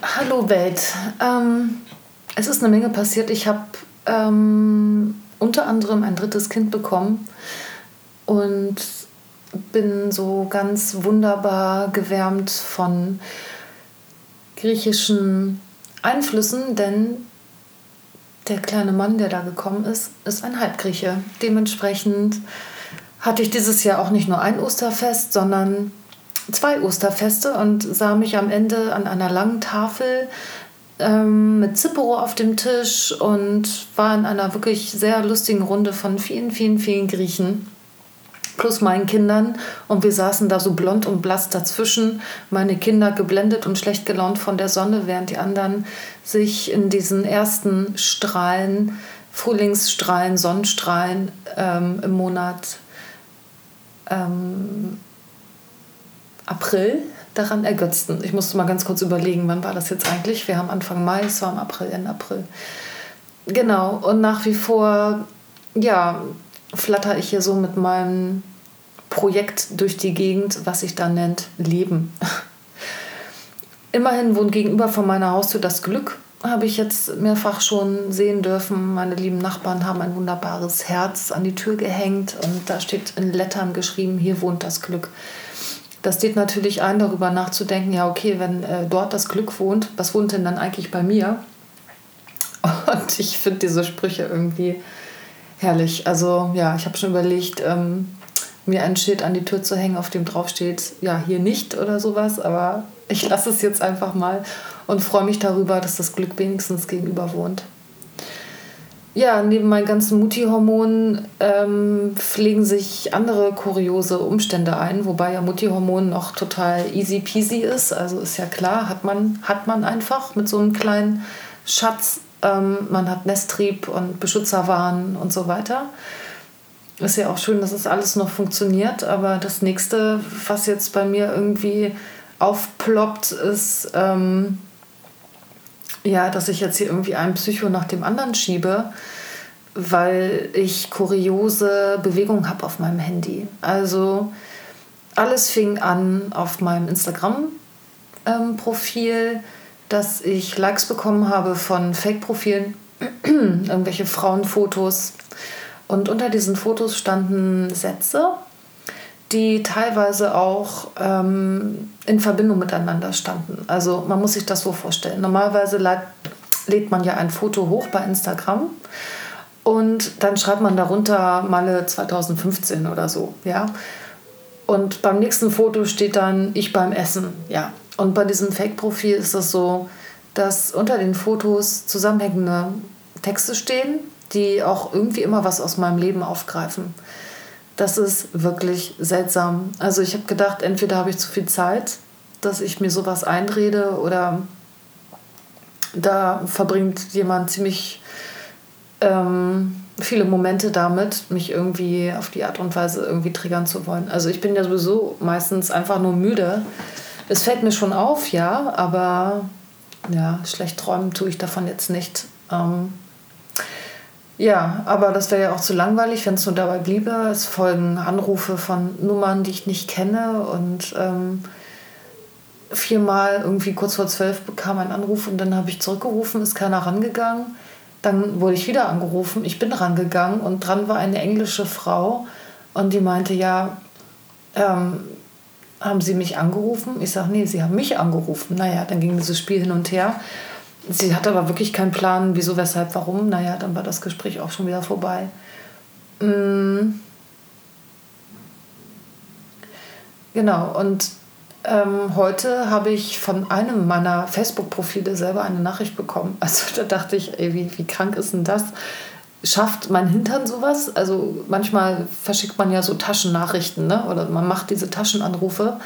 Hallo Welt. Ähm, es ist eine Menge passiert. Ich habe ähm, unter anderem ein drittes Kind bekommen und bin so ganz wunderbar gewärmt von griechischen Einflüssen, denn der kleine Mann, der da gekommen ist, ist ein Halbgrieche. Dementsprechend hatte ich dieses Jahr auch nicht nur ein Osterfest, sondern zwei Osterfeste und sah mich am Ende an einer langen Tafel ähm, mit Zipporo auf dem Tisch und war in einer wirklich sehr lustigen Runde von vielen, vielen, vielen Griechen plus meinen Kindern. Und wir saßen da so blond und blass dazwischen, meine Kinder geblendet und schlecht gelaunt von der Sonne, während die anderen sich in diesen ersten Strahlen, Frühlingsstrahlen, Sonnenstrahlen ähm, im Monat ähm, April daran ergötzten. Ich musste mal ganz kurz überlegen, wann war das jetzt eigentlich? Wir haben Anfang Mai, es war im April, Ende April. Genau, und nach wie vor, ja, flatter ich hier so mit meinem Projekt durch die Gegend, was sich da nennt Leben. Immerhin wohnt gegenüber von meiner Haustür das Glück, habe ich jetzt mehrfach schon sehen dürfen. Meine lieben Nachbarn haben ein wunderbares Herz an die Tür gehängt und da steht in Lettern geschrieben, hier wohnt das Glück. Das lädt natürlich ein, darüber nachzudenken, ja, okay, wenn äh, dort das Glück wohnt, was wohnt denn dann eigentlich bei mir? Und ich finde diese Sprüche irgendwie herrlich. Also ja, ich habe schon überlegt, ähm, mir ein Schild an die Tür zu hängen, auf dem drauf steht, ja, hier nicht oder sowas, aber ich lasse es jetzt einfach mal und freue mich darüber, dass das Glück wenigstens gegenüber wohnt ja, neben meinen ganzen Mutti-Hormonen ähm, pflegen sich andere kuriose Umstände ein, wobei ja Mutti-Hormon noch total easy peasy ist. Also ist ja klar, hat man, hat man einfach mit so einem kleinen Schatz. Ähm, man hat Nesttrieb und Beschützerwahn und so weiter. Ist ja auch schön, dass es alles noch funktioniert, aber das nächste, was jetzt bei mir irgendwie aufploppt, ist. Ähm, ja, dass ich jetzt hier irgendwie einen Psycho nach dem anderen schiebe, weil ich kuriose Bewegungen habe auf meinem Handy. Also alles fing an auf meinem Instagram-Profil, ähm, dass ich Likes bekommen habe von Fake-Profilen, irgendwelche Frauenfotos. Und unter diesen Fotos standen Sätze, die teilweise auch ähm, in Verbindung miteinander standen. Also man muss sich das so vorstellen. Normalerweise lädt man ja ein Foto hoch bei Instagram und dann schreibt man darunter Malle 2015 oder so, ja. Und beim nächsten Foto steht dann ich beim Essen, ja. Und bei diesem Fake-Profil ist das so, dass unter den Fotos zusammenhängende Texte stehen, die auch irgendwie immer was aus meinem Leben aufgreifen. Das ist wirklich seltsam. Also ich habe gedacht, entweder habe ich zu viel Zeit, dass ich mir sowas einrede oder da verbringt jemand ziemlich ähm, viele Momente damit, mich irgendwie auf die Art und Weise irgendwie triggern zu wollen. Also ich bin ja sowieso meistens einfach nur müde. Es fällt mir schon auf, ja, aber ja, schlecht träumen tue ich davon jetzt nicht. Ähm, ja, aber das wäre ja auch zu langweilig, wenn es nur dabei bliebe. Es folgen Anrufe von Nummern, die ich nicht kenne. Und ähm, viermal irgendwie kurz vor zwölf bekam ein Anruf und dann habe ich zurückgerufen, ist keiner rangegangen. Dann wurde ich wieder angerufen, ich bin rangegangen und dran war eine englische Frau und die meinte, ja, ähm, haben Sie mich angerufen? Ich sage, nee, Sie haben mich angerufen. Naja, dann ging dieses Spiel hin und her. Sie hatte aber wirklich keinen Plan, wieso, weshalb, warum. Naja, dann war das Gespräch auch schon wieder vorbei. Mhm. Genau, und ähm, heute habe ich von einem meiner Facebook-Profile selber eine Nachricht bekommen. Also da dachte ich, ey, wie, wie krank ist denn das? Schafft mein Hintern sowas? Also manchmal verschickt man ja so Taschennachrichten, ne? oder man macht diese Taschenanrufe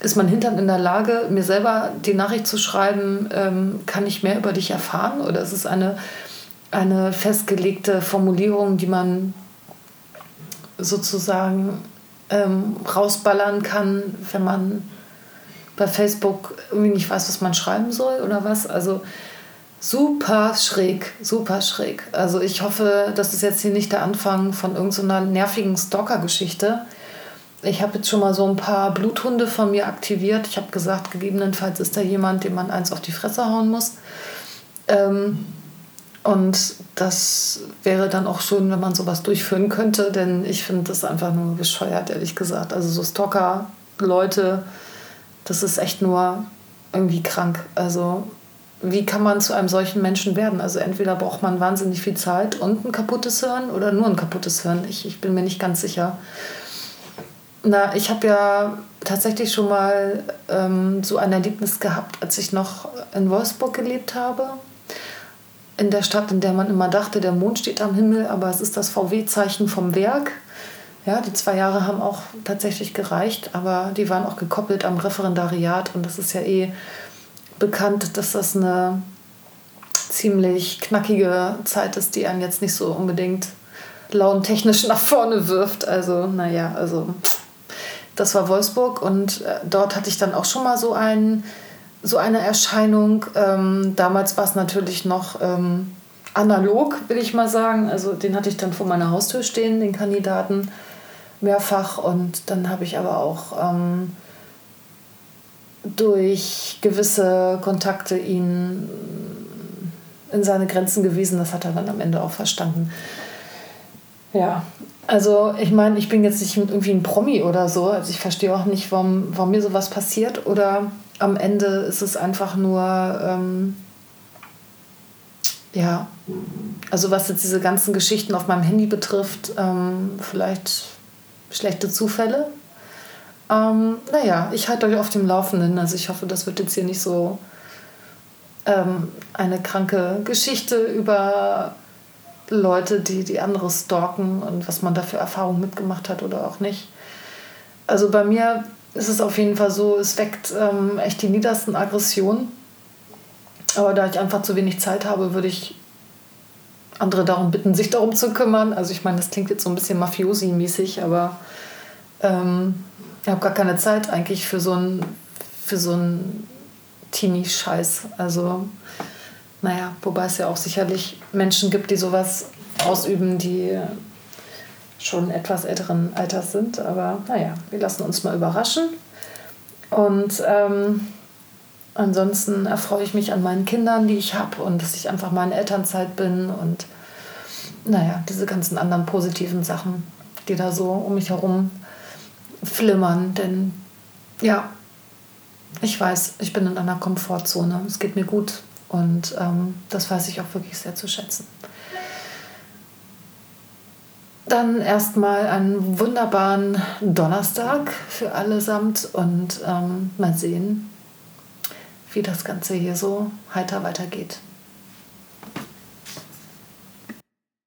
ist mein Hintern in der Lage, mir selber die Nachricht zu schreiben, ähm, kann ich mehr über dich erfahren? Oder ist es eine, eine festgelegte Formulierung, die man sozusagen ähm, rausballern kann, wenn man bei Facebook irgendwie nicht weiß, was man schreiben soll oder was? Also super schräg, super schräg. Also ich hoffe, das ist jetzt hier nicht der Anfang von irgendeiner nervigen Stalker-Geschichte ich habe jetzt schon mal so ein paar Bluthunde von mir aktiviert. Ich habe gesagt, gegebenenfalls ist da jemand, dem man eins auf die Fresse hauen muss. Ähm, und das wäre dann auch schön, wenn man sowas durchführen könnte, denn ich finde das einfach nur bescheuert, ehrlich gesagt. Also so Stalker-Leute, das ist echt nur irgendwie krank. Also wie kann man zu einem solchen Menschen werden? Also entweder braucht man wahnsinnig viel Zeit und ein kaputtes Hirn oder nur ein kaputtes Hirn. Ich, ich bin mir nicht ganz sicher. Na, ich habe ja tatsächlich schon mal ähm, so ein Erlebnis gehabt, als ich noch in Wolfsburg gelebt habe. In der Stadt, in der man immer dachte, der Mond steht am Himmel, aber es ist das VW-Zeichen vom Werk. Ja, die zwei Jahre haben auch tatsächlich gereicht, aber die waren auch gekoppelt am Referendariat und das ist ja eh bekannt, dass das eine ziemlich knackige Zeit ist, die einen jetzt nicht so unbedingt launtechnisch nach vorne wirft. Also, naja, also das war Wolfsburg und äh, dort hatte ich dann auch schon mal so, ein, so eine Erscheinung. Ähm, damals war es natürlich noch ähm, analog, will ich mal sagen. Also den hatte ich dann vor meiner Haustür stehen, den Kandidaten, mehrfach. Und dann habe ich aber auch ähm, durch gewisse Kontakte ihn in seine Grenzen gewiesen. Das hat er dann am Ende auch verstanden. Ja, also ich meine, ich bin jetzt nicht irgendwie ein Promi oder so. Also ich verstehe auch nicht, warum, warum mir sowas passiert. Oder am Ende ist es einfach nur, ähm, ja, also was jetzt diese ganzen Geschichten auf meinem Handy betrifft, ähm, vielleicht schlechte Zufälle. Ähm, naja, ich halte euch auf dem Laufenden. Also ich hoffe, das wird jetzt hier nicht so ähm, eine kranke Geschichte über Leute, die die andere stalken und was man da für Erfahrungen mitgemacht hat oder auch nicht. Also bei mir ist es auf jeden Fall so, es weckt ähm, echt die niedersten Aggressionen. Aber da ich einfach zu wenig Zeit habe, würde ich andere darum bitten, sich darum zu kümmern. Also ich meine, das klingt jetzt so ein bisschen Mafiosi-mäßig, aber ähm, ich habe gar keine Zeit eigentlich für so einen für so einen Teenie-Scheiß. Also, naja, wobei es ja auch sicherlich Menschen gibt, die sowas ausüben, die schon etwas älteren Alters sind. Aber naja, wir lassen uns mal überraschen. Und ähm, ansonsten erfreue ich mich an meinen Kindern, die ich habe und dass ich einfach mal in Elternzeit bin und naja, diese ganzen anderen positiven Sachen, die da so um mich herum flimmern, denn ja, ich weiß, ich bin in einer Komfortzone. Es geht mir gut und ähm, das weiß ich auch wirklich sehr zu schätzen. Dann erstmal einen wunderbaren Donnerstag für allesamt und ähm, mal sehen, wie das Ganze hier so heiter weitergeht.